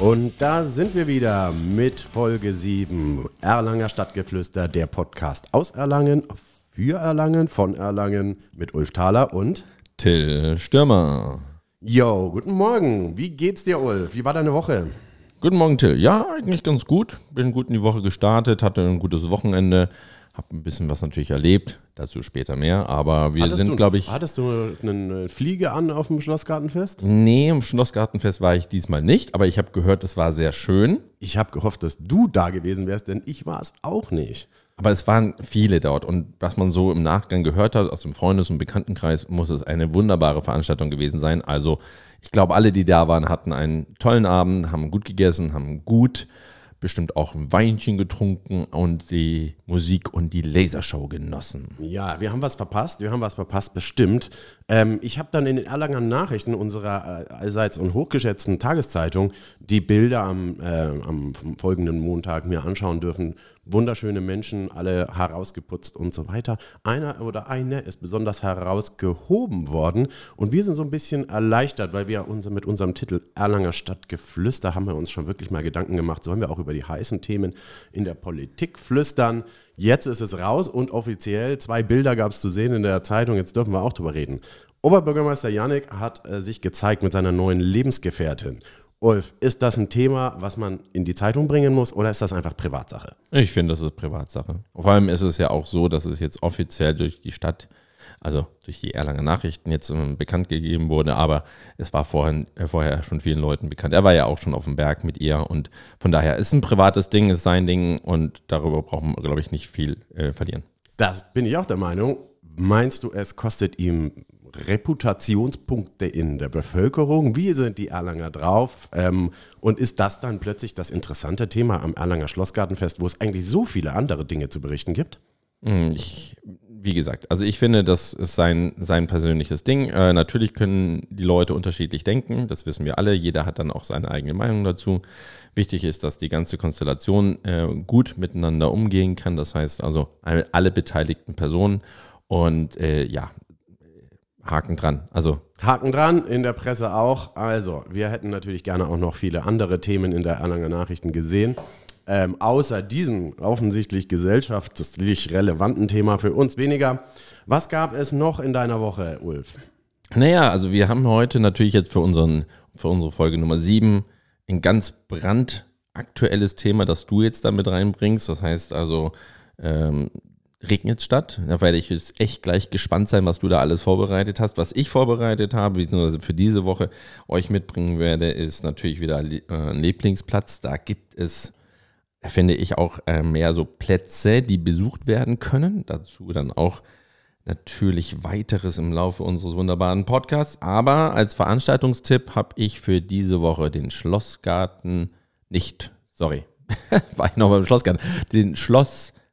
Und da sind wir wieder mit Folge 7 Erlanger Stadtgeflüster, der Podcast aus Erlangen, für Erlangen, von Erlangen mit Ulf Thaler und Till Stürmer. Yo, guten Morgen. Wie geht's dir, Ulf? Wie war deine Woche? Guten Morgen, Till. Ja, eigentlich ganz gut. Bin gut in die Woche gestartet, hatte ein gutes Wochenende. Hab ein bisschen was natürlich erlebt, dazu später mehr, aber wir Hattest sind, glaube ich. Hattest du eine Fliege an auf dem Schlossgartenfest? Nee, im Schlossgartenfest war ich diesmal nicht, aber ich habe gehört, es war sehr schön. Ich habe gehofft, dass du da gewesen wärst, denn ich war es auch nicht. Aber es waren viele dort und was man so im Nachgang gehört hat aus dem Freundes- und Bekanntenkreis, muss es eine wunderbare Veranstaltung gewesen sein. Also ich glaube, alle, die da waren, hatten einen tollen Abend, haben gut gegessen, haben gut bestimmt auch ein Weinchen getrunken und die Musik und die Lasershow genossen. Ja, wir haben was verpasst. Wir haben was verpasst, bestimmt. Ähm, ich habe dann in den Erlanger Nachrichten unserer äh, allseits und hochgeschätzten Tageszeitung die Bilder am, äh, am folgenden Montag mir anschauen dürfen. Wunderschöne Menschen, alle herausgeputzt und so weiter. Einer oder eine ist besonders herausgehoben worden und wir sind so ein bisschen erleichtert, weil wir unser, mit unserem Titel Erlanger Stadtgeflüster haben wir uns schon wirklich mal Gedanken gemacht, sollen wir auch über die heißen Themen in der Politik flüstern. Jetzt ist es raus und offiziell zwei Bilder gab es zu sehen in der Zeitung. Jetzt dürfen wir auch drüber reden. Oberbürgermeister Janik hat äh, sich gezeigt mit seiner neuen Lebensgefährtin. Ulf, ist das ein Thema, was man in die Zeitung bringen muss oder ist das einfach Privatsache? Ich finde, das ist Privatsache. Vor allem ist es ja auch so, dass es jetzt offiziell durch die Stadt, also durch die Erlanger Nachrichten jetzt ähm, bekannt gegeben wurde, aber es war vorhin, äh, vorher schon vielen Leuten bekannt. Er war ja auch schon auf dem Berg mit ihr und von daher ist ein privates Ding, ist sein Ding und darüber brauchen wir, glaube ich, nicht viel äh, verlieren. Das bin ich auch der Meinung. Meinst du, es kostet ihm Reputationspunkte in der Bevölkerung? Wie sind die Erlanger drauf? Ähm, und ist das dann plötzlich das interessante Thema am Erlanger Schlossgartenfest, wo es eigentlich so viele andere Dinge zu berichten gibt? Hm, Ich, wie gesagt, also ich finde, das ist sein, sein persönliches Ding. Äh, natürlich können die Leute unterschiedlich denken, das wissen wir alle. Jeder hat dann auch seine eigene Meinung dazu. Wichtig ist, dass die ganze Konstellation äh, gut miteinander umgehen kann. Das heißt also alle, beteiligten Personen und äh, ja, Haken dran. Also Haken dran, in der Presse auch. Also, wir hätten natürlich gerne auch noch viele andere Themen in der Erlanger Nachrichten gesehen. Ähm, außer diesem offensichtlich gesellschaftlich relevanten Thema für uns weniger. Was gab es noch in deiner Woche, Ulf? Naja, also wir haben heute natürlich jetzt für, unseren, für unsere Folge Nummer 7 ein ganz brandaktuelles Thema, das du jetzt damit reinbringst. Das heißt also, ähm, regnet statt. Da werde ich jetzt echt gleich gespannt sein, was du da alles vorbereitet hast. Was ich vorbereitet habe, beziehungsweise für diese Woche euch mitbringen werde, ist natürlich wieder äh, ein Lieblingsplatz. Da gibt es, finde ich, auch äh, mehr so Plätze, die besucht werden können. Dazu dann auch natürlich weiteres im Laufe unseres wunderbaren Podcasts. Aber als Veranstaltungstipp habe ich für diese Woche den Schlossgarten nicht, sorry, war ich noch beim Schlossgarten, den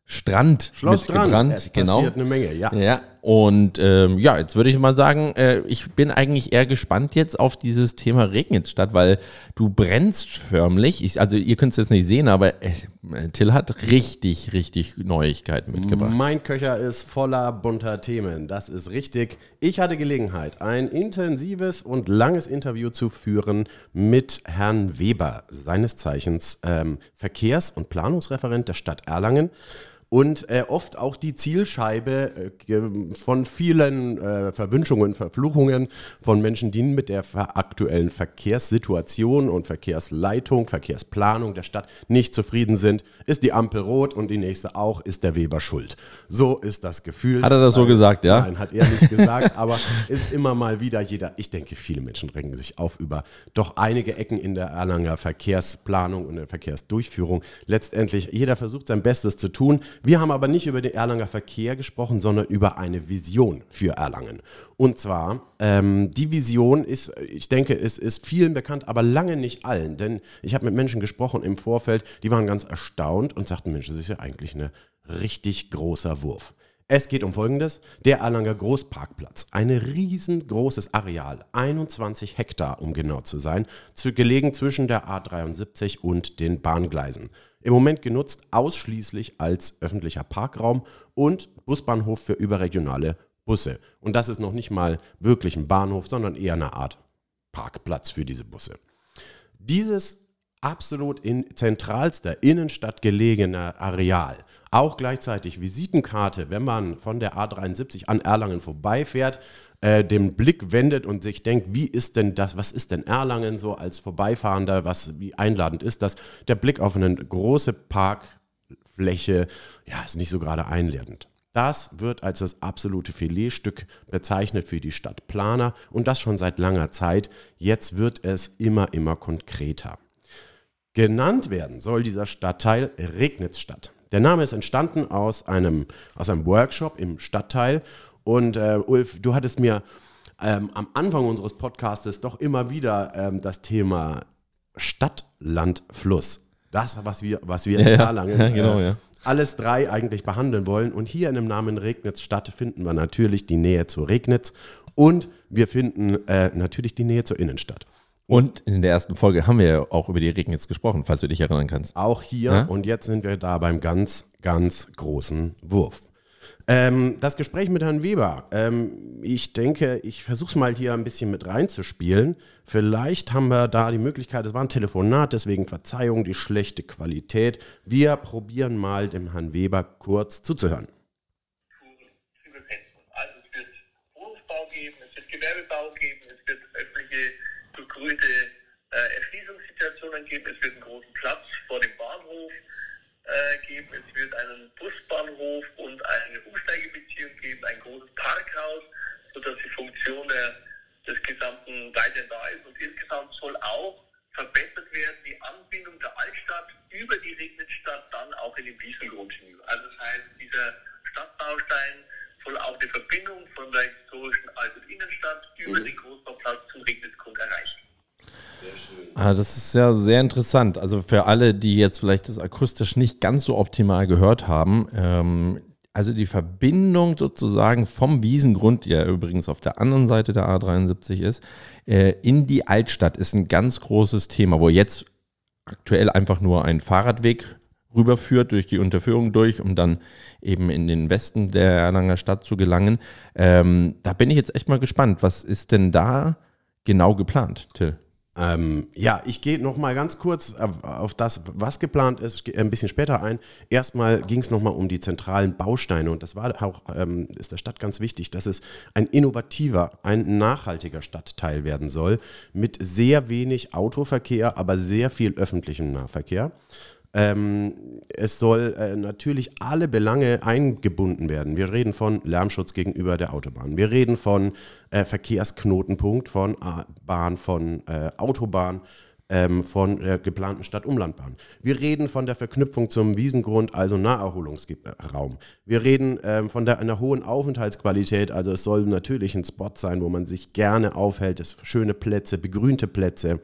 Schlossstrand mitgebrannt. es passiert eine Menge, ja. Ja, und ähm, ja, jetzt würde ich mal sagen, äh, ich bin eigentlich eher gespannt jetzt auf dieses Thema Regnitstadt, weil du brennst förmlich. Ich, also ihr könnt es jetzt nicht sehen, aber äh, Till hat richtig, richtig Neuigkeiten mitgebracht. Mein Köcher ist voller bunter Themen. Das ist richtig. Ich hatte Gelegenheit, ein intensives und langes Interview zu führen mit Herrn Weber, seines Zeichens ähm, Verkehrs- und Planungsreferent der Stadt Erlangen. Und äh, oft auch die Zielscheibe äh, von vielen äh, Verwünschungen, Verfluchungen von Menschen, die mit der aktuellen Verkehrssituation und Verkehrsleitung, Verkehrsplanung der Stadt nicht zufrieden sind. Ist die Ampel rot und die nächste auch, ist der Weber schuld. So ist das Gefühl. Hat er das so gesagt, ja? Nein, hat er nicht gesagt, aber ist immer mal wieder jeder, ich denke, viele Menschen regen sich auf über doch einige Ecken in der Erlanger Verkehrsplanung und der Verkehrsdurchführung. Letztendlich, jeder versucht sein Bestes zu tun. Wir haben aber nicht über den Erlanger Verkehr gesprochen, sondern über eine Vision für Erlangen. Und zwar, ähm, die Vision ist, ich denke, es ist vielen bekannt, aber lange nicht allen. Denn ich habe mit Menschen gesprochen im Vorfeld, die waren ganz erstaunt und sagten, Mensch, das ist ja eigentlich ein richtig großer Wurf. Es geht um Folgendes. Der Erlanger Großparkplatz. Ein riesengroßes Areal, 21 Hektar, um genau zu sein, gelegen zwischen der A73 und den Bahngleisen. Im Moment genutzt ausschließlich als öffentlicher Parkraum und Busbahnhof für überregionale Busse. Und das ist noch nicht mal wirklich ein Bahnhof, sondern eher eine Art Parkplatz für diese Busse. Dieses absolut in zentralster Innenstadt gelegener Areal. Auch gleichzeitig Visitenkarte, wenn man von der A73 an Erlangen vorbeifährt, äh, den Blick wendet und sich denkt, wie ist denn das, was ist denn Erlangen so als Vorbeifahrender, was, wie einladend ist das? Der Blick auf eine große Parkfläche, ja, ist nicht so gerade einladend. Das wird als das absolute Filetstück bezeichnet für die Stadtplaner und das schon seit langer Zeit. Jetzt wird es immer, immer konkreter. Genannt werden soll dieser Stadtteil Regnitzstadt. Der Name ist entstanden aus einem, aus einem Workshop im Stadtteil. Und äh, Ulf, du hattest mir ähm, am Anfang unseres Podcastes doch immer wieder ähm, das Thema Stadt, Land, Fluss. Das, was wir, was wir Ja, ja. Erlangen Ja, genau, äh, ja. alles drei eigentlich behandeln wollen. Und hier in dem Namen Regnitzstadt finden wir natürlich die Nähe zu Regnitz und wir finden äh, natürlich die Nähe zur Innenstadt. Und in der ersten Folge haben wir ja auch über die Regnitz gesprochen, falls du dich erinnern kannst. Auch hier und jetzt sind wir da beim ganz, ganz großen Wurf. Ähm, das Gespräch mit Herrn Weber. Ähm, ich denke, ich versuche es mal hier ein bisschen mit reinzuspielen. Vielleicht haben wir da die Möglichkeit, es war ein Telefonat, deswegen Verzeihung, die schlechte Qualität. Wir probieren mal dem Herrn Weber kurz zuzuhören. Also es wird Wohnungsbau geben, es wird Gewerbebau geben, es wird öffentliche begrünte äh, Erschließungssituationen geben, es wird einen großen Platz vor dem Bahnhof äh, geben, es wird einen Busbahnhof und eine Umsteigebeziehung geben, ein großes Parkhaus, sodass die Funktion der, des Gesamten weiterhin da ist. Und insgesamt soll auch verbessert werden die Anbindung der Altstadt über die Regnitzstadt dann auch in den Wiesengrund hinüber. Also das heißt, dieser Stadtbaustein soll auch die Verbindung von der historischen Alt- und Innenstadt über den Großbauplatz zum Regnitzgrund erreichen. Ah, das ist ja sehr interessant. Also für alle, die jetzt vielleicht das akustisch nicht ganz so optimal gehört haben, ähm, also die Verbindung sozusagen vom Wiesengrund, die ja übrigens auf der anderen Seite der A73 ist, äh, in die Altstadt ist ein ganz großes Thema, wo jetzt aktuell einfach nur ein Fahrradweg rüberführt, durch die Unterführung durch, um dann eben in den Westen der Erlanger Stadt zu gelangen. Ähm, da bin ich jetzt echt mal gespannt. Was ist denn da genau geplant, Till? Ähm, ja, ich gehe noch mal ganz kurz auf, das, was geplant ist, ein bisschen später ein. Erstmal ging es noch mal um die zentralen Bausteine und das war auch, ähm, ist der Stadt ganz wichtig, dass es ein innovativer, ein nachhaltiger Stadtteil werden soll, mit sehr wenig Autoverkehr, aber sehr viel öffentlichem Nahverkehr. Ähm, es soll äh, natürlich alle Belange eingebunden werden. Wir reden von Lärmschutz gegenüber der Autobahn. Wir reden von äh, Verkehrsknotenpunkt, von A Bahn, von äh, Autobahn, ähm, von der geplanten Stadt-Umlandbahn. Wir reden von der Verknüpfung zum Wiesengrund, also Naherholungsraum. Wir reden ähm, von der, einer hohen Aufenthaltsqualität, also es soll natürlich ein Spot sein, wo man sich gerne aufhält, es schöne Plätze, begrünte Plätze.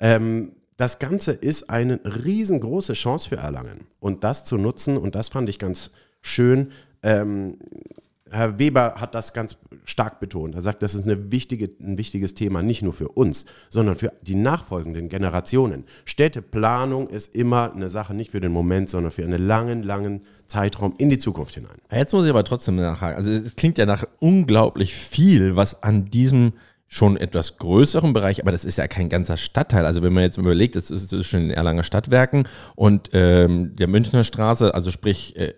Ähm, das Ganze ist eine riesengroße Chance für Erlangen. Und das zu nutzen, und das fand ich ganz schön, ähm, Herr Weber hat das ganz stark betont. Er sagt, das ist wichtige, ein wichtiges Thema, nicht nur für uns, sondern für die nachfolgenden Generationen. Städteplanung ist immer eine Sache nicht für den Moment, sondern für einen langen, langen Zeitraum in die Zukunft hinein. Jetzt muss ich aber trotzdem nachhaken. Also es klingt ja nach unglaublich viel, was an diesem schon etwas größeren Bereich, aber das ist ja kein ganzer Stadtteil. Also wenn man jetzt überlegt, das ist, schon in Erlanger Stadtwerken und ähm, der Münchner Straße, also sprich, äh,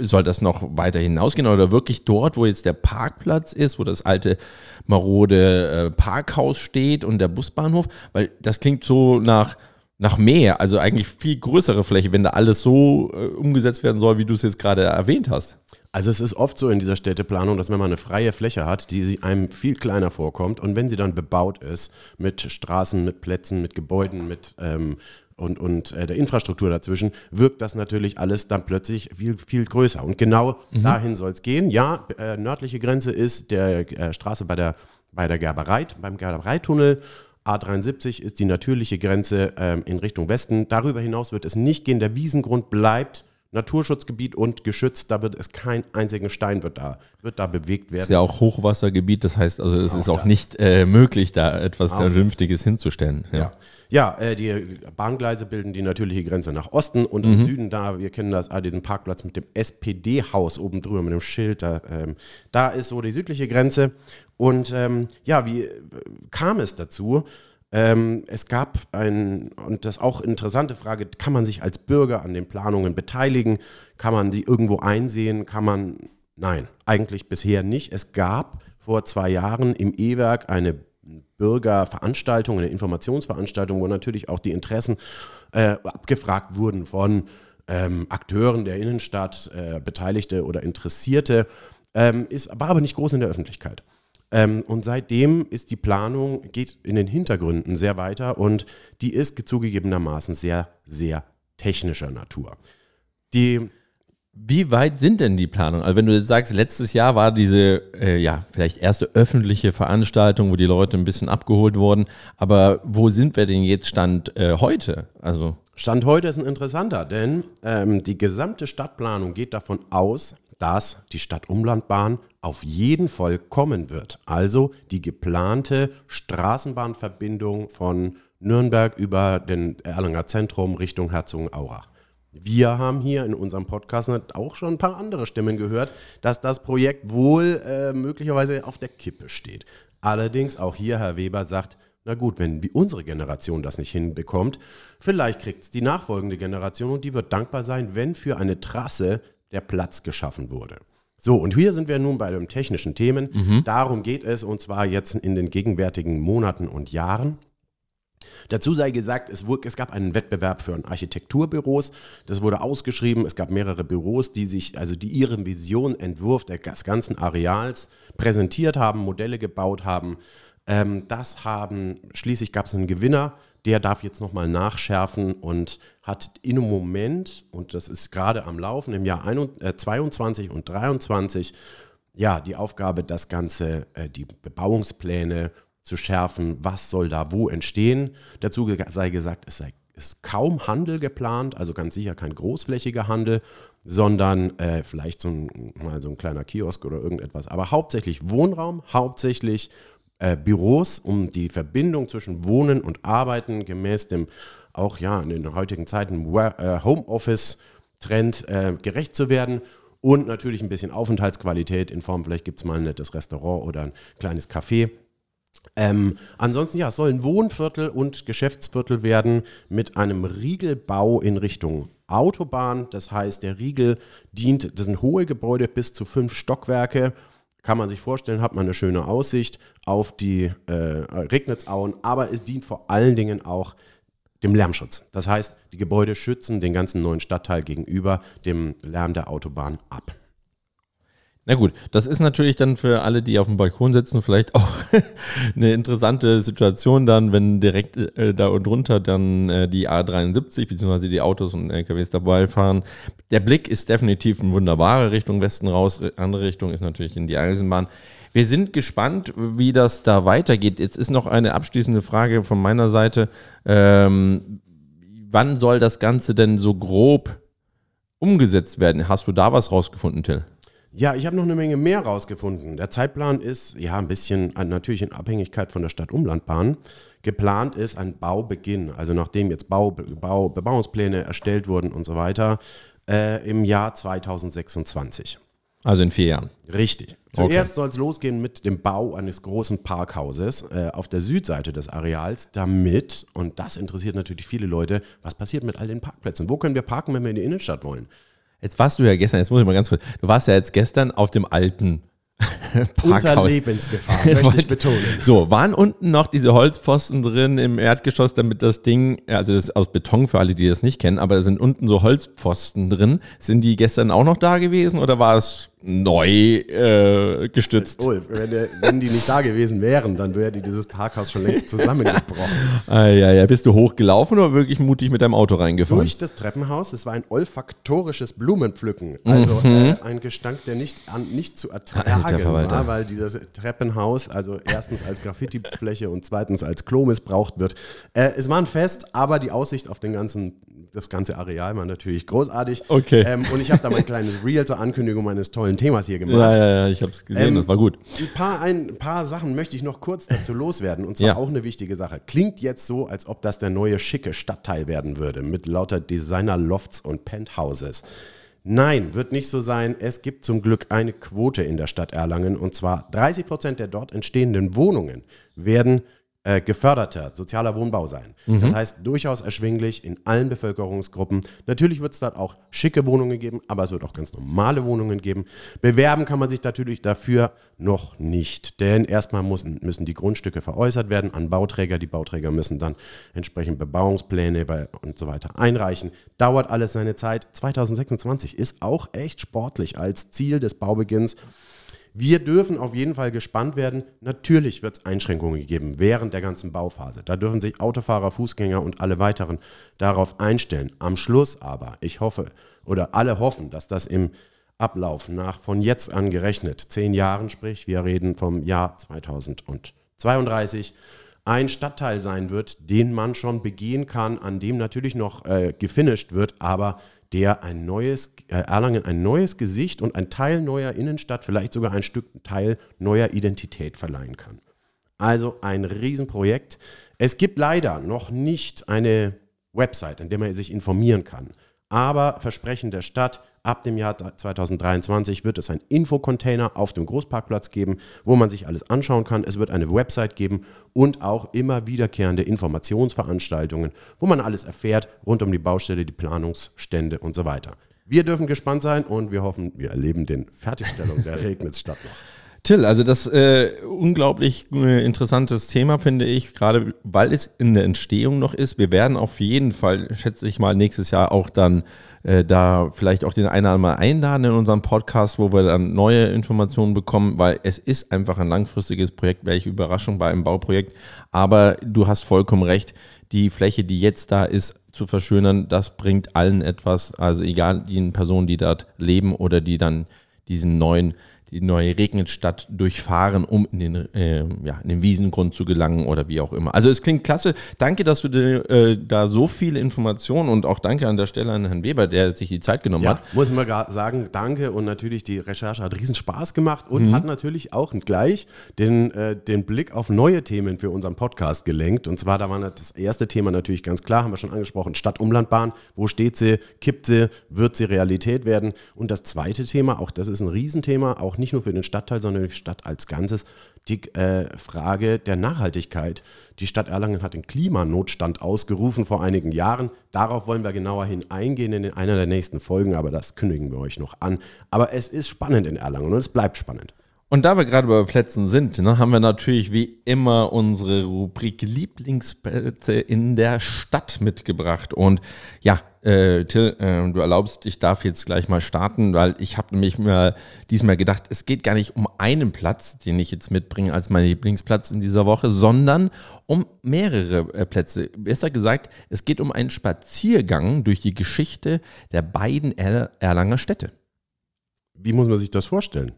soll das noch weiter hinausgehen oder wirklich dort, wo jetzt der Parkplatz ist, wo das alte marode äh, Parkhaus steht und der Busbahnhof? Weil das klingt so nach, nach mehr, also eigentlich viel größere Fläche, wenn da alles so äh, umgesetzt werden soll, wie du es jetzt gerade erwähnt hast. Also es ist oft so in dieser Städteplanung, dass wenn man eine freie Fläche hat, die einem viel kleiner vorkommt und wenn sie dann bebaut ist mit Straßen, mit Plätzen, mit Gebäuden, mit ähm, und, und äh, der Infrastruktur dazwischen, wirkt das natürlich alles dann plötzlich viel, viel größer. Und genau dahin soll es gehen. Ja, äh, nördliche Grenze ist der äh, Straße bei der, bei der Gerberei, beim Gerbereitunnel. A73 ist die natürliche Grenze ähm, in Richtung Westen. Darüber hinaus wird es nicht gehen. Der Wiesengrund bleibt Naturschutzgebiet und geschützt. Da wird es kein einzigen Stein wird da, wird da bewegt werden. ist ja auch Hochwassergebiet, das heißt, also es ist auch das. nicht äh, möglich, da etwas Auch Vernünftiges hinzustellen. Ja. Ja, ja äh, die Bahngleise bilden die natürliche Grenze nach Osten und Mhm. im Süden da, wir kennen das, ah, diesen Parkplatz mit dem SPD-Haus oben drüber, mit dem Schild, da, ähm, da ist so die südliche Grenze. Und ähm, ja, wie äh, kam es dazu? Ähm, es gab ein, und das auch interessante Frage, kann man sich als Bürger an den Planungen beteiligen? Kann man die irgendwo einsehen? Kann man, nein, eigentlich bisher nicht. Es gab vor zwei Jahren im E-Werk eine Bürgerveranstaltung, eine Informationsveranstaltung, wo natürlich auch die Interessen äh, abgefragt wurden von ähm, Akteuren der Innenstadt, äh, Beteiligte oder Interessierte, ähm, ist, war aber nicht groß in der Öffentlichkeit. Ähm, und seitdem ist die Planung, geht in den Hintergründen sehr weiter und die ist zugegebenermaßen sehr, sehr technischer Natur. Die wie weit sind denn die Planungen? Also wenn du jetzt sagst, letztes Jahr war diese, äh, ja, vielleicht erste öffentliche Veranstaltung, wo die Leute ein bisschen abgeholt wurden, aber wo sind wir denn jetzt Stand äh, heute? Also Stand heute ist ein interessanter, denn ähm, die gesamte Stadtplanung geht davon aus, dass die Stadtumlandbahn auf jeden Fall kommen wird. Also die geplante Straßenbahnverbindung von Nürnberg über den Erlanger Zentrum Richtung Herzogenaurach. Wir haben hier in unserem Podcast auch schon ein paar andere Stimmen gehört, dass das Projekt wohl äh, möglicherweise auf der Kippe steht. Allerdings auch hier Herr Weber sagt, na gut, wenn unsere Generation das nicht hinbekommt, vielleicht kriegt es die nachfolgende Generation und die wird dankbar sein, wenn für eine Trasse der Platz geschaffen wurde. So, und hier sind wir nun bei den technischen Themen. Mhm. Darum geht es, und zwar jetzt in den gegenwärtigen Monaten und Jahren. Dazu sei gesagt, es, wurde, es, gab einen Wettbewerb für Architekturbüros. Das wurde ausgeschrieben. Es gab mehrere Büros, die sich, also die ihren Vision, Entwurf des ganzen Areals präsentiert haben, Modelle gebaut haben. Ähm, das haben, schließlich gab es einen Gewinner, der darf jetzt nochmal nachschärfen und hat in einem Moment, und das ist gerade am Laufen, im Jahr 22 äh, und 23, ja, die Aufgabe, das Ganze, äh, die Bebauungspläne zu schärfen, was soll da wo entstehen. Dazu sei gesagt, es sei, ist kaum Handel geplant, also ganz sicher kein großflächiger Handel, sondern äh, vielleicht so ein, mal so ein kleiner Kiosk oder irgendetwas. Aber hauptsächlich Wohnraum, hauptsächlich äh, Büros, um die Verbindung zwischen Wohnen und Arbeiten gemäß dem auch ja in den heutigen Zeiten äh, Homeoffice-Trend äh, gerecht zu werden. Und natürlich ein bisschen Aufenthaltsqualität in Form, vielleicht gibt es mal ein nettes Restaurant oder ein kleines Café ähm, ansonsten, ja, es sollen Wohnviertel und Geschäftsviertel werden mit einem Riegelbau in Richtung Autobahn. Das heißt, der Riegel dient, das sind hohe Gebäude bis zu fünf Stockwerke. Kann man sich vorstellen, hat man eine schöne Aussicht auf die äh, Regnitzauen, aber es dient vor allen Dingen auch dem Lärmschutz. Das heißt, die Gebäude schützen den ganzen neuen Stadtteil gegenüber dem Lärm der Autobahn ab. Na gut, das ist natürlich dann für alle, die auf dem Balkon sitzen, vielleicht auch eine interessante Situation dann, wenn direkt äh, da und drunter dann äh, die A73 bzw. die Autos und LKWs dabei fahren. Der Blick ist definitiv in wunderbare Richtung Westen raus, andere Richtung ist natürlich in die Eisenbahn. Wir sind gespannt, wie das da weitergeht. Jetzt ist noch eine abschließende Frage von meiner Seite. Ähm, wann soll das Ganze denn so grob umgesetzt werden? Hast du da was rausgefunden, Till? Ja, ich habe noch eine Menge mehr rausgefunden. Der Zeitplan ist ja ein bisschen natürlich in Abhängigkeit von der Stadt-Umlandbahn. Geplant ist ein Baubeginn, also nachdem jetzt Bau, Bau, Bebauungspläne erstellt wurden und so weiter, äh, im Jahr 2026. Also in vier Jahren. Richtig. Zuerst okay. soll es losgehen mit dem Bau eines großen Parkhauses äh, auf der Südseite des Areals, damit, und das interessiert natürlich viele Leute, was passiert mit all den Parkplätzen? Wo können wir parken, wenn wir in die Innenstadt wollen? Jetzt warst du ja gestern, jetzt muss ich mal ganz kurz, du warst ja jetzt gestern auf dem alten Parkhaus. Unter Lebensgefahr, möchte ich betonen. So, waren unten noch diese Holzpfosten drin im Erdgeschoss, damit das Ding, also das ist aus Beton für alle, die das nicht kennen, aber da sind unten so Holzpfosten drin. Sind die gestern auch noch da gewesen oder war es neu äh, gestützt. Ulf, wenn, der, wenn, die nicht da gewesen wären, dann wäre dieses Parkhaus schon längst zusammengebrochen. ah, ja, ja. Bist du hochgelaufen oder wirklich mutig mit deinem Auto reingefahren? Durch das Treppenhaus. Es war ein olfaktorisches Blumenpflücken. Also mhm. äh, ein Gestank, der nicht, an, nicht zu ertragen war, weil dieses Treppenhaus, also erstens als Graffiti-Fläche und zweitens als Klo missbraucht wird. Äh, es war ein Fest, aber die Aussicht auf den ganzen das ganze Areal war natürlich großartig. Okay. Ähm, und ich habe da mein kleines Reel zur Ankündigung meines tollen Themas hier gemacht. Ja, ja, ja, ich habe es gesehen, ähm, das war gut. Ein paar, ein paar Sachen möchte ich noch kurz dazu loswerden. Und zwar ja. auch eine wichtige Sache. Klingt jetzt so, als ob das der neue schicke Stadtteil werden würde, mit lauter Designer-Lofts und Penthouses. Nein, wird nicht so sein. Es gibt zum Glück eine Quote in der Stadt Erlangen und zwar 30 Prozent der dort entstehenden Wohnungen werden äh, geförderter sozialer Wohnbau sein. Das heißt, durchaus erschwinglich in allen Bevölkerungsgruppen. Natürlich wird es dort auch schicke Wohnungen geben, aber es wird auch ganz normale Wohnungen geben. Bewerben kann man sich natürlich dafür noch nicht, denn erstmal müssen, müssen die Grundstücke veräußert werden an Bauträger. Die Bauträger müssen dann entsprechend Bebauungspläne und so weiter einreichen. Dauert alles seine Zeit. 2026 ist auch echt sportlich als Ziel des Baubeginns. Wir dürfen auf jeden Fall gespannt werden. Natürlich wird es Einschränkungen geben während der ganzen Bauphase. Da dürfen sich Autofahrer, Fußgänger und alle weiteren darauf einstellen. Am Schluss aber, ich hoffe, oder alle hoffen, dass das im Ablauf nach von jetzt an gerechnet zehn Jahren, sprich wir reden vom Jahr 2032, ein Stadtteil sein wird, den man schon begehen kann, an dem natürlich noch äh, gefinisht wird, aber der ein neues, äh, Erlangen ein neues Gesicht und ein Teil neuer Innenstadt, vielleicht sogar ein Stück Teil neuer Identität verleihen kann. Also ein Riesenprojekt. Es gibt leider noch nicht eine Website, an der man sich informieren kann. Aber Versprechen der Stadt, ab dem Jahr 2023 wird es einen Infocontainer auf dem Großparkplatz geben, wo man sich alles anschauen kann. Es wird eine Website geben und auch immer wiederkehrende Informationsveranstaltungen, wo man alles erfährt rund um die Baustelle, die Planungsstände und so weiter. Wir dürfen gespannt sein und wir hoffen, wir erleben den Fertigstellung der Regnitzstadt noch. Till, also das äh, unglaublich äh, interessantes Thema finde ich, gerade weil es in der Entstehung noch ist. Wir werden auf jeden Fall, schätze ich mal, nächstes Jahr auch dann äh, da vielleicht auch den einen oder anderen einladen in unserem Podcast, wo wir dann neue Informationen bekommen, weil es ist einfach ein langfristiges Projekt, welche Überraschung bei einem Bauprojekt. Aber du hast vollkommen recht, die Fläche, die jetzt da ist, zu verschönern, das bringt allen etwas. Also egal die Personen, die dort leben oder die dann diesen neuen die neue Regnitstadt durchfahren, um in den, äh, ja, in den Wiesengrund zu gelangen oder wie auch immer. Also es klingt klasse. Danke, dass du dir, äh, da so viele Informationen und auch danke an der Stelle an Herrn Weber, der sich die Zeit genommen Ja, hat. muss man gar sagen, danke und natürlich die Recherche hat riesen Spaß gemacht und hat natürlich auch gleich den, äh, den Blick auf neue Themen für unseren Podcast gelenkt. Und zwar, da war das erste Thema natürlich ganz klar, haben wir schon angesprochen, Stadtumlandbahn. Wo steht sie? Kippt sie? Wird sie Realität werden? Und das zweite Thema, auch das ist ein Riesenthema, auch nicht nur für den Stadtteil, sondern für die Stadt als Ganzes, die äh, Frage der Nachhaltigkeit. Die Stadt Erlangen hat den Klimanotstand ausgerufen vor einigen Jahren. Darauf wollen wir genauer hin eingehen in einer der nächsten Folgen, aber das kündigen wir euch noch an. Aber es ist spannend in Erlangen und es bleibt spannend. Und da wir gerade bei Plätzen sind, ne, haben wir natürlich wie immer unsere Rubrik Lieblingsplätze in der Stadt mitgebracht. Und ja, äh, Till, äh, du erlaubst, ich darf jetzt gleich mal starten, weil ich habe nämlich mir diesmal gedacht, es geht gar nicht um einen Platz, den ich jetzt mitbringe als mein Lieblingsplatz in dieser Woche, sondern um mehrere äh, Plätze. Besser gesagt, es geht um einen Spaziergang durch die Geschichte der beiden er Erlanger Städte. Wie muss man sich das vorstellen?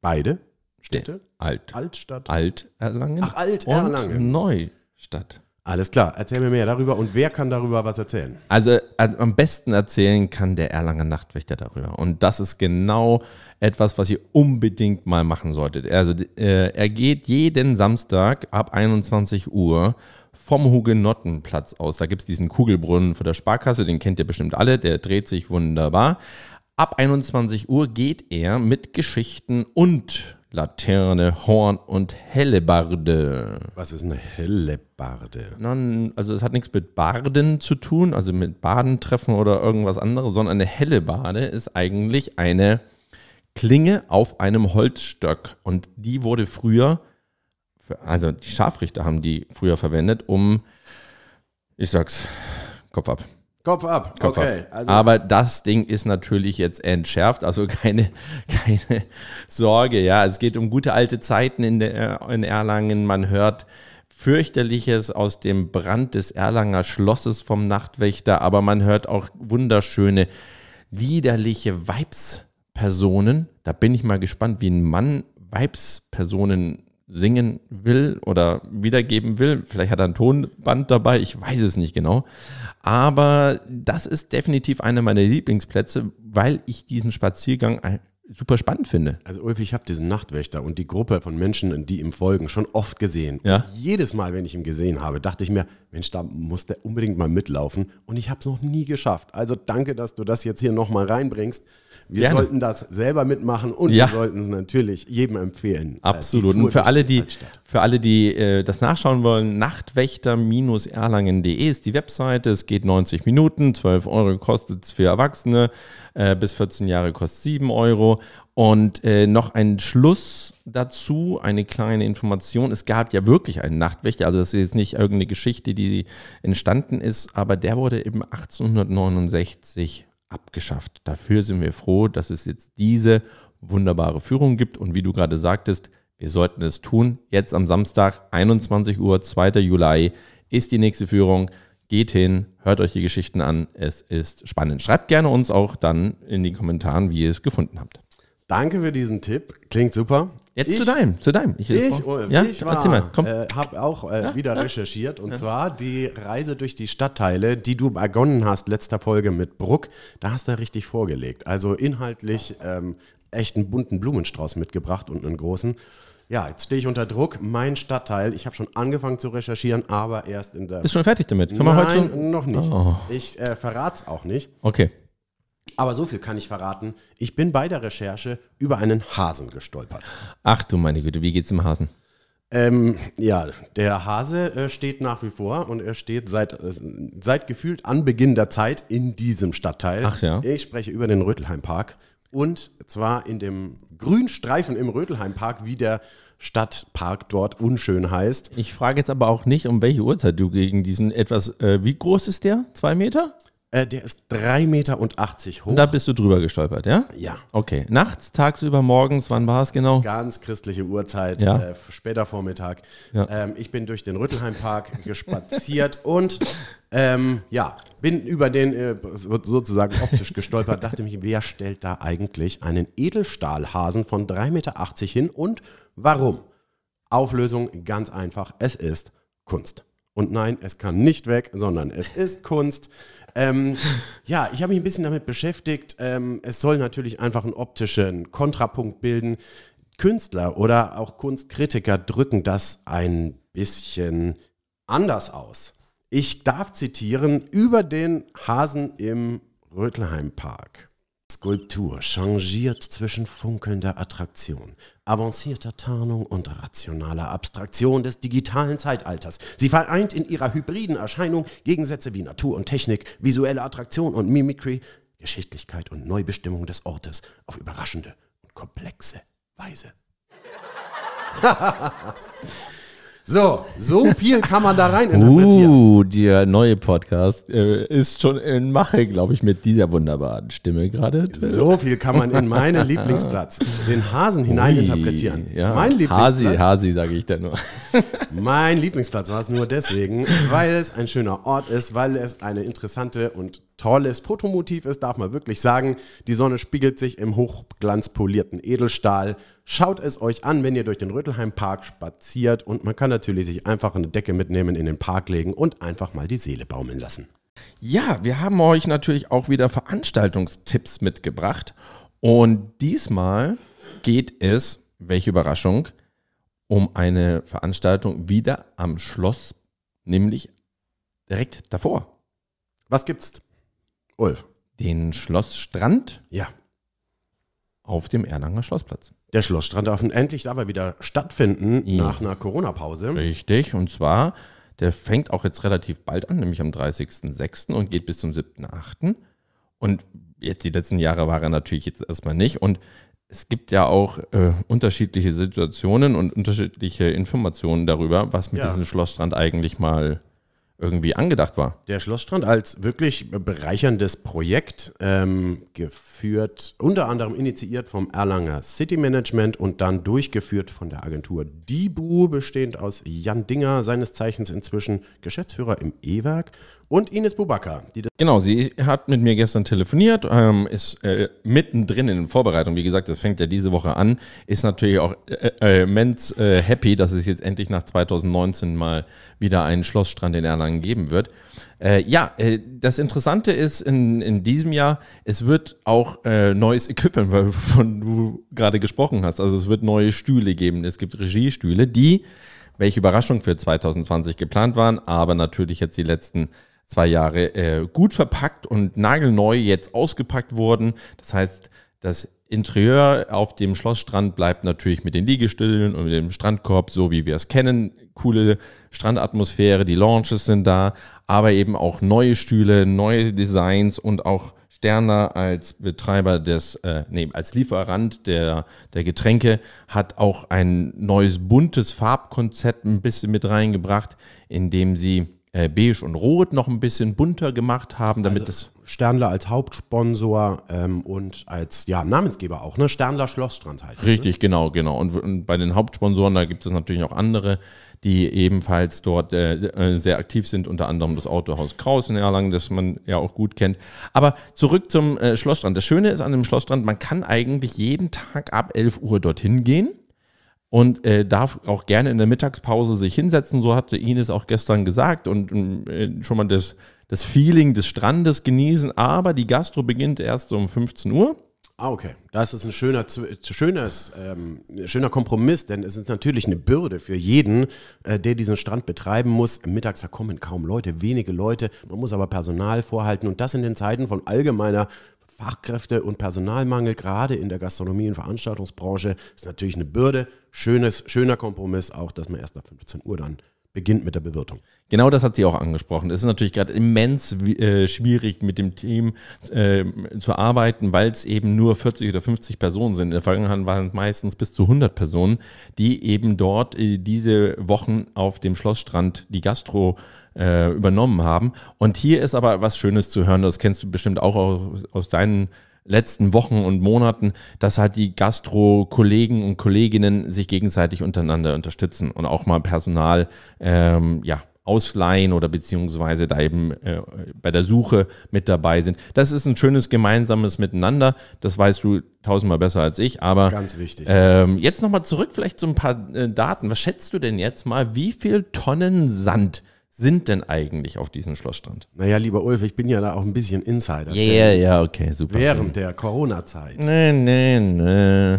Beide Städte? Alt. Altstadt? Alt-Erlangen. Ach, Alt-Erlangen. Neustadt. Alles klar, erzähl mir mehr darüber und wer kann darüber was erzählen? Also, also am besten erzählen kann der Erlanger Nachtwächter darüber. Und das ist genau etwas, was ihr unbedingt mal machen solltet. Also äh, er geht jeden Samstag ab 21 Uhr vom Hugenottenplatz aus. Da gibt es diesen Kugelbrunnen vor der Sparkasse, den kennt ihr bestimmt alle, der dreht sich wunderbar. Ab 21 Uhr geht er mit Geschichten und Laterne, Horn und Hellebarde. Was ist eine Hellebarde? Non, also es hat nichts mit Baden zu tun, also mit Badentreffen oder irgendwas anderes, sondern eine Hellebarde ist eigentlich eine Klinge auf einem Holzstock. Und die wurde früher, für, also die Scharfrichter haben die früher verwendet, um, ich sag's, Kopf ab. Kopf ab. Kopf okay. ab. Also, Aber das Ding ist natürlich jetzt entschärft, also keine, keine Sorge. Ja, es geht um gute alte Zeiten in, der, in Erlangen. Man hört fürchterliches aus dem Brand des Erlanger Schlosses vom Nachtwächter, aber man hört auch wunderschöne, liederliche Weibspersonen. Da bin ich mal gespannt, wie ein Mann Weibspersonen singen will oder wiedergeben will. Vielleicht hat er ein Tonband dabei, ich weiß es nicht genau. Aber das ist definitiv einer meiner Lieblingsplätze, weil ich diesen Spaziergang super spannend finde. also Ulf, ich habe diesen Nachtwächter und die Gruppe von Menschen, die ihm folgen, schon oft gesehen. Ja. Jedes Mal, wenn ich ihn gesehen habe, dachte ich mir, Mensch, da muss der unbedingt mal mitlaufen. Und ich habe es noch nie geschafft. Also danke, dass du das jetzt hier nochmal reinbringst. Wir Gerne. sollten das selber mitmachen und Ja. wir sollten es natürlich jedem empfehlen. äh, Absolut. Und für alle, die, für alle, die äh, das nachschauen wollen, nachtwächter-erlangen.de ist die Webseite. Es geht 90 Minuten, 12 Euro kostet es für Erwachsene, äh, bis 14 Jahre kostet 7 Euro. Und äh, noch ein Schluss dazu, eine kleine Information. Es gab ja wirklich einen Nachtwächter, also das ist jetzt nicht irgendeine Geschichte, die entstanden ist, aber der wurde eben 1869 abgeschafft. Dafür sind wir froh, dass es jetzt diese wunderbare Führung gibt. Und wie du gerade sagtest, wir sollten es tun. Jetzt am Samstag, 21 Uhr, 2. Juli, ist die nächste Führung. Geht hin, hört euch die Geschichten an. Es ist spannend. Schreibt gerne uns auch dann in die Kommentaren, wie ihr es gefunden habt. Danke für diesen Tipp. Klingt super. Jetzt ich, zu deinem, zu deinem. Ich, Ich, oh, ja, ich war, erzähl mal, komm. Äh, habe auch äh, wieder recherchiert und zwar die Reise durch die Stadtteile, die du begonnen hast, letzter Folge mit Bruck, da hast du richtig vorgelegt. Also inhaltlich ähm, echt einen bunten Blumenstrauß mitgebracht und einen großen. Ja, jetzt stehe ich unter Druck. Mein Stadtteil, ich habe schon angefangen zu recherchieren, aber erst in der. Bist schon fertig damit? Kann man Nein, heute schon? noch nicht. Oh. Ich äh, verrate es auch nicht. Okay. Aber so viel kann ich verraten. Ich bin bei der Recherche über einen Hasen gestolpert. Ach du meine Güte, wie geht's dem Hasen? Ähm, ja, der Hase äh, steht nach wie vor und er steht seit, äh, seit gefühlt Anbeginn der Zeit in diesem Stadtteil. Ach ja. Ich spreche über den Rötelheimpark und zwar in dem Grünstreifen im Rötelheimpark, wie der Stadtpark dort unschön heißt. Ich frage jetzt aber auch nicht, um welche Uhrzeit du gegen diesen etwas, äh, wie groß ist der? Zwei Meter? Äh, der ist 3,80 Meter hoch. Und da bist du drüber gestolpert, ja? ja, Okay. Nachts, tagsüber, morgens, wann war es genau? ganz christliche Uhrzeit, Ja. äh, später Vormittag. Ja. Ähm, ich bin durch den Rüttelheimpark gespaziert und ähm, ja, bin über den äh, so- sozusagen optisch gestolpert, dachte mich, wer stellt da eigentlich einen Edelstahlhasen von 3,80 Meter hin und warum? Auflösung ganz einfach, es ist Kunst. Und nein, es kann nicht weg, sondern es ist Kunst. Ähm, ja, ich habe mich ein bisschen damit beschäftigt. Ähm, es soll natürlich einfach einen optischen Kontrapunkt bilden. Künstler oder auch Kunstkritiker drücken das ein bisschen anders aus. Ich darf zitieren über den Hasen im Rötelheimpark. Skulptur changiert zwischen funkelnder Attraktion, avancierter Tarnung und rationaler Abstraktion des digitalen Zeitalters. Sie vereint in ihrer hybriden Erscheinung Gegensätze wie Natur und Technik, visuelle Attraktion und Mimicry, Geschichtlichkeit und Neubestimmung des Ortes auf überraschende und komplexe Weise. so, so viel kann man da rein interpretieren. Uh, der neue Podcast äh, ist schon in Mache, glaube ich, mit dieser wunderbaren Stimme gerade. So viel kann man in meinen Lieblingsplatz, den Hasen hineininterpretieren. Ja. Mein Hasi, Lieblingsplatz, Hasi, sage ich da nur. mein Lieblingsplatz war es nur deswegen, weil es ein schöner Ort ist, weil es eine interessante und tolles Fotomotiv ist, darf man wirklich sagen. Die Sonne spiegelt sich im hochglanzpolierten Edelstahl. Schaut es euch an, wenn ihr durch den Rötelheimpark spaziert und man kann natürlich sich einfach eine Decke mitnehmen, in den Park legen und einfach mal die Seele baumeln lassen. Ja, wir haben euch natürlich auch wieder Veranstaltungstipps mitgebracht. Und diesmal geht es, welche Überraschung, um eine Veranstaltung wieder am Schloss, nämlich direkt davor. Was gibt's? Ulf. Den Schlossstrand Ja. auf dem Erlanger Schlossplatz. Der Schlossstrand darf endlich dabei wieder stattfinden Ja. nach einer Corona-Pause. Richtig, und zwar, der fängt auch jetzt relativ bald an, nämlich am 30.06. und geht bis zum 7.08. Und jetzt die letzten Jahre war er natürlich jetzt erstmal nicht. Und es gibt ja auch äh, unterschiedliche Situationen und unterschiedliche Informationen darüber, was mit Ja. diesem Schlossstrand eigentlich mal irgendwie angedacht war. Der Schlossstrand als wirklich bereicherndes Projekt, ähm, geführt, unter anderem initiiert vom Erlanger City Management und dann durchgeführt von der Agentur Dibu, bestehend aus Jan Dinger, seines Zeichens inzwischen Geschäftsführer im E-Werk, und Ines Bubaka, Genau, sie hat mit mir gestern telefoniert, ähm, ist äh, mittendrin in den Vorbereitungen. Wie gesagt, das fängt ja diese Woche an. Ist natürlich auch äh, äh, immens äh, happy, dass es jetzt endlich nach 2019 mal wieder einen Schlossstrand in Erlangen geben wird. Äh, ja, äh, das Interessante ist in, in diesem Jahr, es wird auch neues Equipment, wovon du gerade gesprochen hast. Also es wird neue Stühle geben. Es gibt Regiestühle, die, welche Überraschung für 2020 geplant waren, aber natürlich jetzt die letzten zwei Jahre äh, gut verpackt und nagelneu jetzt ausgepackt wurden. Das heißt, Das Interieur auf dem Schlossstrand bleibt natürlich mit den Liegestühlen und mit dem Strandkorb, so wie wir es kennen. Coole Strandatmosphäre, die Launches sind da, aber eben auch neue Stühle, neue Designs und auch Sterner als Betreiber des, äh, nee, als Lieferant der, der Getränke hat auch ein neues buntes Farbkonzept ein bisschen mit reingebracht, indem sie äh, beige und rot noch ein bisschen bunter gemacht haben, damit Also es Sternler als Hauptsponsor ähm, und als ja, Namensgeber auch, ne? Sternler Schlossstrand heißt es. Ne? Richtig, genau, genau. Und, und bei den Hauptsponsoren, da gibt es natürlich auch andere, die ebenfalls dort äh, äh, sehr aktiv sind, unter anderem das Autohaus Kraus in Erlangen, das man ja auch gut kennt. Aber zurück zum äh, Schlossstrand. Das Schöne ist an dem Schlossstrand, man kann eigentlich jeden Tag ab 11 Uhr dorthin gehen und äh, darf auch gerne in der Mittagspause sich hinsetzen. So hatte Ines auch gestern gesagt und äh, schon mal das, das Feeling des Strandes genießen. Aber die Gastro beginnt erst um 15 Uhr. Ah, okay. Das ist ein schöner, schönes, ähm, schöner Kompromiss, denn es ist natürlich eine Bürde für jeden, äh, der diesen Strand betreiben muss. Mittags da kommen kaum Leute, wenige Leute. Man muss aber Personal vorhalten und das in den Zeiten von allgemeiner Fachkräfte- und Personalmangel, gerade in der Gastronomie- und Veranstaltungsbranche, ist natürlich eine Bürde. Schönes, schöner Kompromiss auch, dass man erst ab 15 Uhr dann beginnt mit der Bewirtung. Genau das hat sie auch angesprochen. Es ist natürlich gerade immens äh, schwierig, mit dem Team äh, zu arbeiten, weil es eben nur 40 oder 50 Personen sind. In der Vergangenheit waren es meistens bis zu 100 Personen, die eben dort äh, diese Wochen auf dem Schlossstrand die Gastro äh, übernommen haben. Und hier ist aber was Schönes zu hören, das kennst du bestimmt auch aus, aus deinen letzten Wochen und Monaten, dass halt die Gastro-Kollegen und Kolleginnen sich gegenseitig untereinander unterstützen und auch mal Personal ähm, ja, ausleihen oder beziehungsweise da eben äh, bei der Suche mit dabei sind. Das ist ein schönes gemeinsames Miteinander. Das weißt du tausendmal besser als ich. Aber Ganz wichtig. ähm, jetzt nochmal zurück, vielleicht so ein paar äh, Daten. Was schätzt du denn jetzt mal, wie viel Tonnen Sand sind denn eigentlich auf diesem Schlossstrand? Naja, lieber Ulf, ich bin ja da auch ein bisschen Insider. Yeah, ja, okay, super. Während der Corona-Zeit. Nee, nee, nee.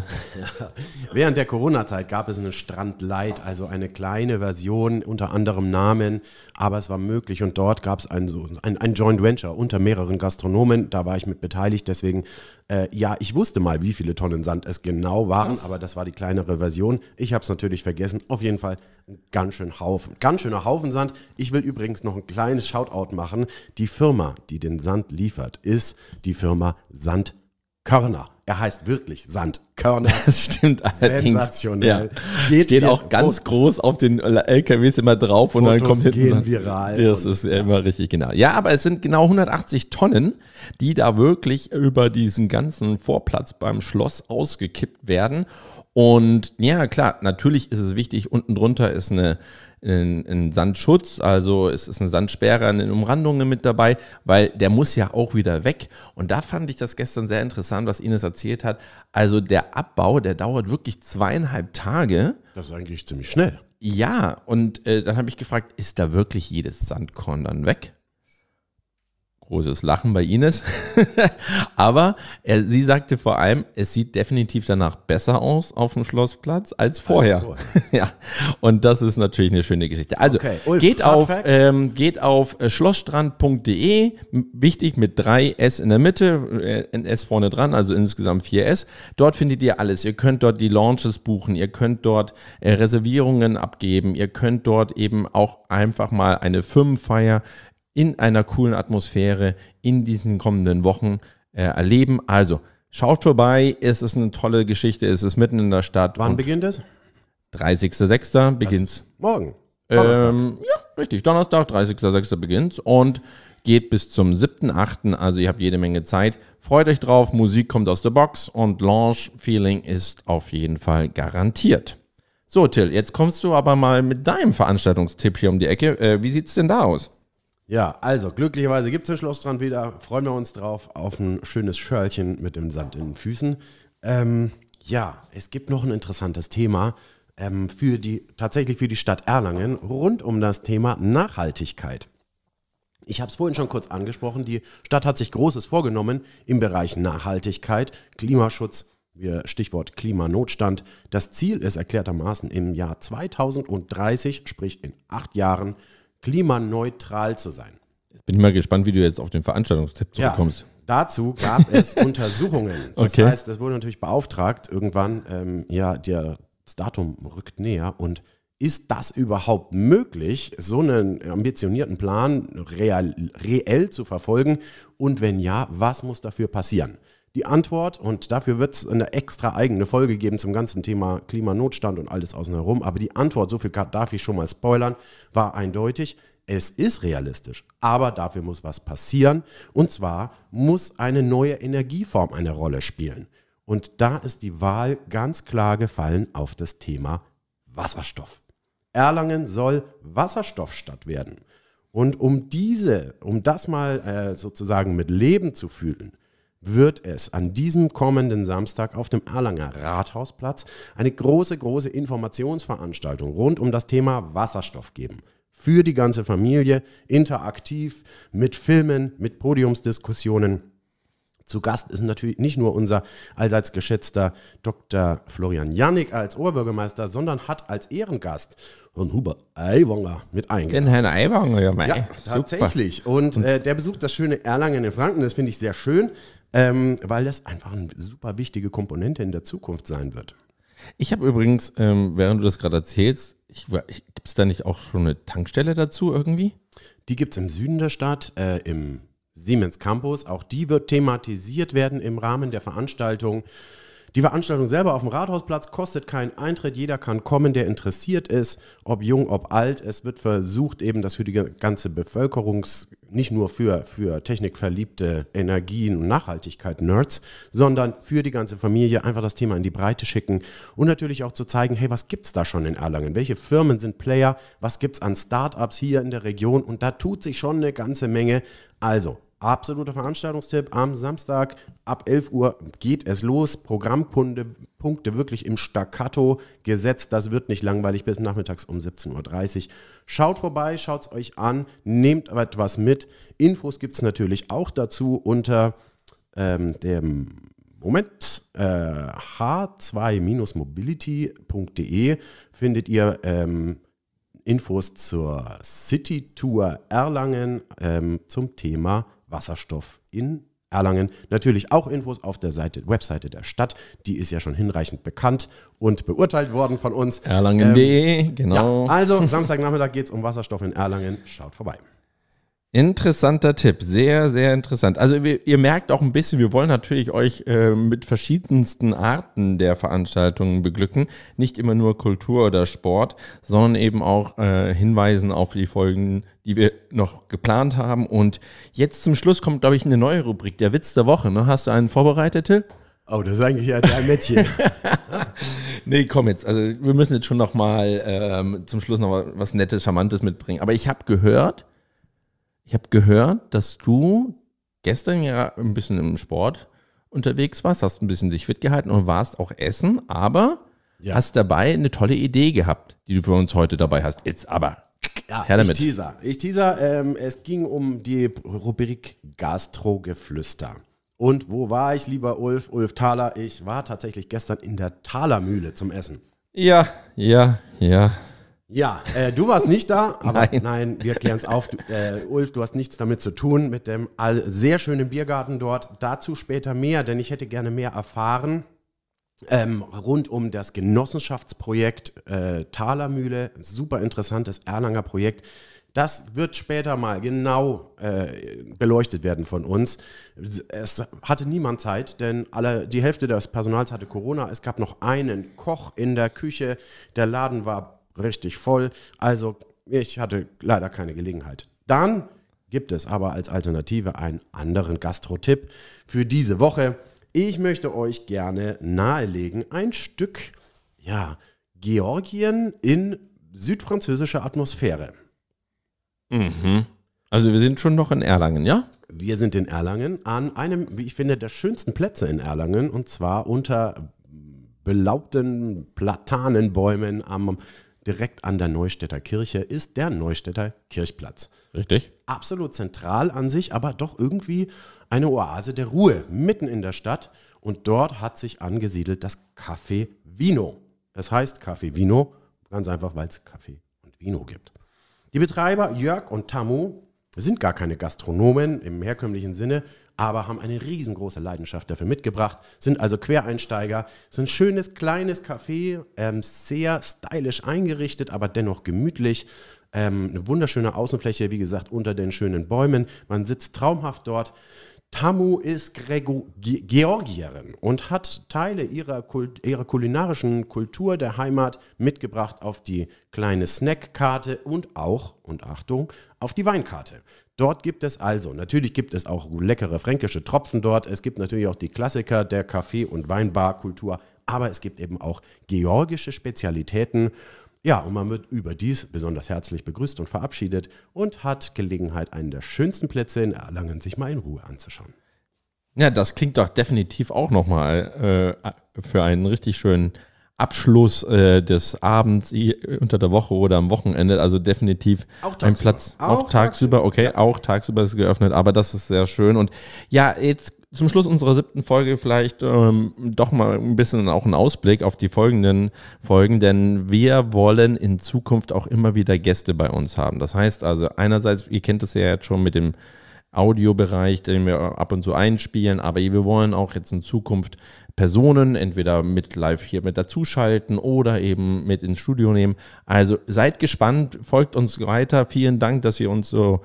Während der Corona-Zeit gab es einen Strand Light, also eine kleine Version unter anderem Namen, aber es war möglich und dort gab es ein, ein, ein Joint Venture unter mehreren Gastronomen, da war ich mit beteiligt, deswegen, äh, ja, ich wusste mal, wie viele Tonnen Sand es genau waren, aber das war die kleinere Version. Ich habe es natürlich vergessen, auf jeden Fall ein ganz schön Haufen, ganz schöner Haufen Sand. Ich will übrigens noch ein kleines Shoutout machen. Die Firma, die den Sand liefert, ist die Firma Sandkörner. Er heißt wirklich Sandkörner. Das stimmt allerdings. Sensationell. Ja. Steht auch ganz groß auf den LKWs immer drauf und dann Fotos kommt hinten. gehen viral Das ist immer richtig genau. Ja, aber es sind genau 180 Tonnen, die da wirklich über diesen ganzen Vorplatz beim Schloss ausgekippt werden. Und ja, klar, natürlich ist es wichtig, unten drunter ist eine, ein, ein Sandschutz, also es ist eine Sandsperre an den Umrandungen mit dabei, weil der muss ja auch wieder weg. Und da fand ich das gestern sehr interessant, was Ines erzählt hat. Also der Abbau, der dauert wirklich zweieinhalb Tage. Das ist eigentlich ziemlich schnell. Ja, und äh, dann habe ich gefragt, ist da wirklich jedes Sandkorn dann weg? Großes Lachen bei Ines. Aber er, sie sagte vor allem, es sieht definitiv danach besser aus auf dem Schlossplatz als vorher. ja, und das ist natürlich eine schöne Geschichte. Also Okay, Ulf, geht, auf, ähm, geht auf äh, schlossstrand.de, wichtig mit drei S in der Mitte, äh, ein S vorne dran, also insgesamt vier S. Dort findet ihr alles. Ihr könnt dort die Launches buchen, ihr könnt dort äh, Reservierungen abgeben, ihr könnt dort eben auch einfach mal eine Firmenfeier in einer coolen Atmosphäre in diesen kommenden Wochen äh, erleben. Also schaut vorbei, es ist eine tolle Geschichte, es ist mitten in der Stadt. Wann beginnt es? 30.06. beginnt's. Morgen. Donnerstag. Ähm, ja, richtig. Donnerstag, 30.06. beginnt und geht bis zum 7.8. Also ihr habt jede Menge Zeit. Freut euch drauf, Musik kommt aus der Box und Launch-Feeling ist auf jeden Fall garantiert. So, Till, jetzt kommst du aber mal mit deinem Veranstaltungstipp hier um die Ecke. Äh, wie sieht's denn da aus? Ja, also glücklicherweise gibt es den Schlossstrand wieder. Freuen wir uns drauf auf ein schönes Schörlchen mit dem Sand in den Füßen. Ähm, ja, es gibt noch ein interessantes Thema ähm, für die, tatsächlich für die Stadt Erlangen rund um das Thema Nachhaltigkeit. Ich habe es vorhin schon kurz angesprochen. Die Stadt hat sich Großes vorgenommen im Bereich Nachhaltigkeit, Klimaschutz, Stichwort Klimanotstand. Das Ziel ist erklärtermaßen im Jahr 2030, sprich in acht Jahren, klimaneutral zu sein. Jetzt bin ich mal gespannt, wie du jetzt auf den Veranstaltungstipp zurückkommst. Dazu gab es Untersuchungen. Das Okay. heißt, es wurde natürlich beauftragt, irgendwann, ähm, ja, der, das Datum rückt näher und ist das überhaupt möglich, so einen ambitionierten Plan real, reell zu verfolgen? Und wenn ja, was muss dafür passieren? Die Antwort, und dafür wird es eine extra eigene Folge geben zum ganzen Thema Klimanotstand und alles außen herum, aber die Antwort, so viel darf ich schon mal spoilern, war eindeutig. Es ist realistisch, aber dafür muss was passieren. Und zwar muss eine neue Energieform eine Rolle spielen. Und da ist die Wahl ganz klar gefallen auf das Thema Wasserstoff. Erlangen soll Wasserstoffstadt werden. Und um diese, um das mal äh, sozusagen mit Leben zu fühlen, wird es an diesem kommenden Samstag auf dem Erlanger Rathausplatz eine große, große Informationsveranstaltung rund um das Thema Wasserstoff geben. Für die ganze Familie, interaktiv, mit Filmen, mit Podiumsdiskussionen. Zu Gast ist natürlich nicht nur unser allseits geschätzter Dr. Florian Jannik als Oberbürgermeister, sondern hat als Ehrengast Herrn Huber Aiwanger mit eingeladen. Den Herrn Aiwanger, ja, mei. Ja, tatsächlich. Und äh, der besucht das schöne Erlangen in Franken. Das finde ich sehr schön, ähm, weil das einfach eine super wichtige Komponente in der Zukunft sein wird. Ich habe übrigens, ähm, während du das gerade erzählst, gibt es da nicht auch schon eine Tankstelle dazu irgendwie? Die gibt es im Süden der Stadt, äh, im Siemens Campus. Auch die wird thematisiert werden im Rahmen der Veranstaltung. Die Veranstaltung selber auf dem Rathausplatz kostet keinen Eintritt. Jeder kann kommen, der interessiert ist, ob jung, ob alt. Es wird versucht, eben das für die ganze Bevölkerungs-, nicht nur für, für technikverliebte Energien und Nachhaltigkeit-Nerds, sondern für die ganze Familie einfach das Thema in die Breite schicken und natürlich auch zu zeigen, hey, was gibt's da schon in Erlangen? Welche Firmen sind Player? Was gibt's an Startups hier in der Region? Und da tut sich schon eine ganze Menge. Also, Absoluter Veranstaltungstipp. Am Samstag ab 11 Uhr geht es los. Programmpunkte Punkte wirklich im Staccato gesetzt. Das wird nicht langweilig bis nachmittags um 17.30 Uhr. Schaut vorbei, schaut es euch an, nehmt etwas mit. Infos gibt es natürlich auch dazu unter ähm, dem Moment, äh, h2-mobility.de findet ihr ähm, Infos zur City Tour Erlangen ähm, zum Thema Wasserstoff in Erlangen. Natürlich auch Infos auf der Seite, Webseite der Stadt. Die ist ja schon hinreichend bekannt und beurteilt worden von uns. Erlangen.de, genau. Ja, also Samstagnachmittag geht es um Wasserstoff in Erlangen. Schaut vorbei. Interessanter Tipp, sehr, sehr interessant. Also wir, ihr merkt auch ein bisschen, wir wollen natürlich euch äh, mit verschiedensten Arten der Veranstaltungen beglücken. Nicht immer nur Kultur oder Sport, sondern eben auch äh, hinweisen auf die Folgen, die wir noch geplant haben. Und jetzt zum Schluss kommt, glaube ich, eine neue Rubrik, der Witz der Woche. Ne? Hast du einen vorbereitet, Till? Oh, das ist eigentlich ja der Metier. Nee, komm jetzt. Also wir müssen jetzt schon noch mal ähm, zum Schluss noch was Nettes, Charmantes mitbringen. Aber ich habe gehört, ich habe gehört, dass du gestern ja ein bisschen im Sport unterwegs warst, hast ein bisschen dich fit gehalten und warst auch essen, aber Ja. hast dabei eine tolle Idee gehabt, die du für uns heute dabei hast. Jetzt aber. Ja, Her damit. ich teaser. Ich teaser, ähm, es ging um die Rubrik Gastrogeflüster. Und wo war ich, lieber Ulf? Ulf Thaler, ich war tatsächlich gestern in der Thalermühle zum Essen. Ja, ja, ja. Ja, äh, du warst nicht da, aber Nein. nein, wir klären es auf. Du, äh, Ulf, du hast nichts damit zu tun, mit dem all sehr schönen Biergarten dort. Dazu später mehr, denn ich hätte gerne mehr erfahren ähm, rund um das Genossenschaftsprojekt äh, Thalermühle. Super interessantes Erlanger Projekt. Das wird später mal genau äh, beleuchtet werden von uns. Es hatte niemand Zeit, denn alle, die Hälfte des Personals hatte Corona. Es gab noch einen Koch in der Küche. Der Laden war richtig voll. Also ich hatte leider keine Gelegenheit. Dann gibt es aber als Alternative einen anderen Gastro-Tipp für diese Woche. Ich möchte euch gerne nahelegen, ein Stück, ja, Georgien in südfranzösischer Atmosphäre. Mhm. Also wir sind schon noch in Erlangen, ja? Wir sind in Erlangen an einem, wie ich finde, der schönsten Plätze in Erlangen und zwar unter belaubten Platanenbäumen am, direkt an der Neustädter Kirche ist der Neustädter Kirchplatz. Richtig. absolut zentral an sich, aber doch irgendwie eine Oase der Ruhe mitten in der Stadt. Und dort hat sich angesiedelt das Café Vino. Es heißt Café Vino, ganz einfach, weil es Kaffee und Vino gibt. Die Betreiber Jörg und Tamu sind gar keine Gastronomen im herkömmlichen Sinne, aber haben eine riesengroße Leidenschaft dafür mitgebracht, sind also Quereinsteiger, sind ein schönes kleines Café, ähm, sehr stylisch eingerichtet, aber dennoch gemütlich. Ähm, eine wunderschöne Außenfläche, wie gesagt, unter den schönen Bäumen. Man sitzt traumhaft dort. Tamu ist Grego Ge Georgierin und hat Teile ihrer, Kult ihrer kulinarischen Kultur der Heimat mitgebracht auf die kleine Snackkarte und auch, und Achtung, auf die Weinkarte. Dort gibt es also, natürlich gibt es auch leckere fränkische Tropfen dort, es gibt natürlich auch die Klassiker der Kaffee- und Weinbarkultur, aber es gibt eben auch georgische Spezialitäten. Ja, und man wird überdies besonders herzlich begrüßt und verabschiedet und hat Gelegenheit, einen der schönsten Plätze in Erlangen sich mal in Ruhe anzuschauen. Ja, das klingt doch definitiv auch nochmal äh, für einen richtig schönen Abschluss äh, des Abends unter der Woche oder am Wochenende. Also definitiv ein Platz. Auch, auch tagsüber, tagsüber, okay, ja. auch tagsüber ist geöffnet, aber das ist sehr schön. Und ja, jetzt zum Schluss unserer siebten Folge vielleicht ähm, doch mal ein bisschen auch einen Ausblick auf die folgenden Folgen, denn wir wollen in Zukunft auch immer wieder Gäste bei uns haben. Das heißt also einerseits, ihr kennt es ja jetzt schon mit dem Audiobereich, den wir ab und zu einspielen, aber wir wollen auch jetzt in Zukunft Personen entweder mit live hier mit dazuschalten oder eben mit ins Studio nehmen. Also seid gespannt, folgt uns weiter. Vielen Dank, dass ihr uns so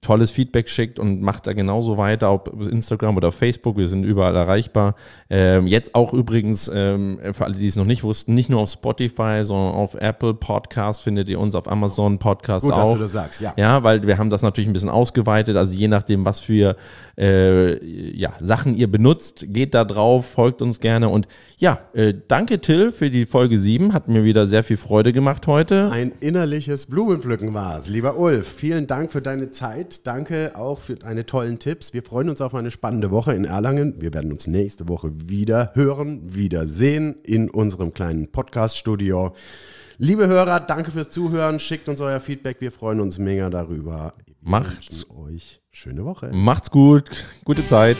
tolles Feedback schickt und macht da genauso weiter, ob Instagram oder Facebook, wir sind überall erreichbar. Ähm, jetzt auch übrigens, ähm, für alle, die es noch nicht wussten, nicht nur auf Spotify, sondern auf Apple Podcast findet ihr uns, auf Amazon Podcast Gut, auch. Dass du das sagst, ja. Ja, weil wir haben das natürlich ein bisschen ausgeweitet, also je nachdem, was für äh, ja, Sachen ihr benutzt, geht da drauf, folgt uns gerne und ja, äh, danke Till für die Folge 7. Hat mir wieder sehr viel Freude gemacht heute. Ein innerliches Blumenpflücken war es. Lieber Ulf, vielen Dank für deine Zeit. Danke auch für deine tollen Tipps. Wir freuen uns auf eine spannende Woche in Erlangen. Wir werden uns nächste Woche wieder hören, wieder sehen in unserem kleinen Podcast-Studio. Liebe Hörer, danke fürs Zuhören. Schickt uns euer Feedback. Wir freuen uns mega darüber. Macht's euch schöne Woche. Macht's gut. Gute Zeit.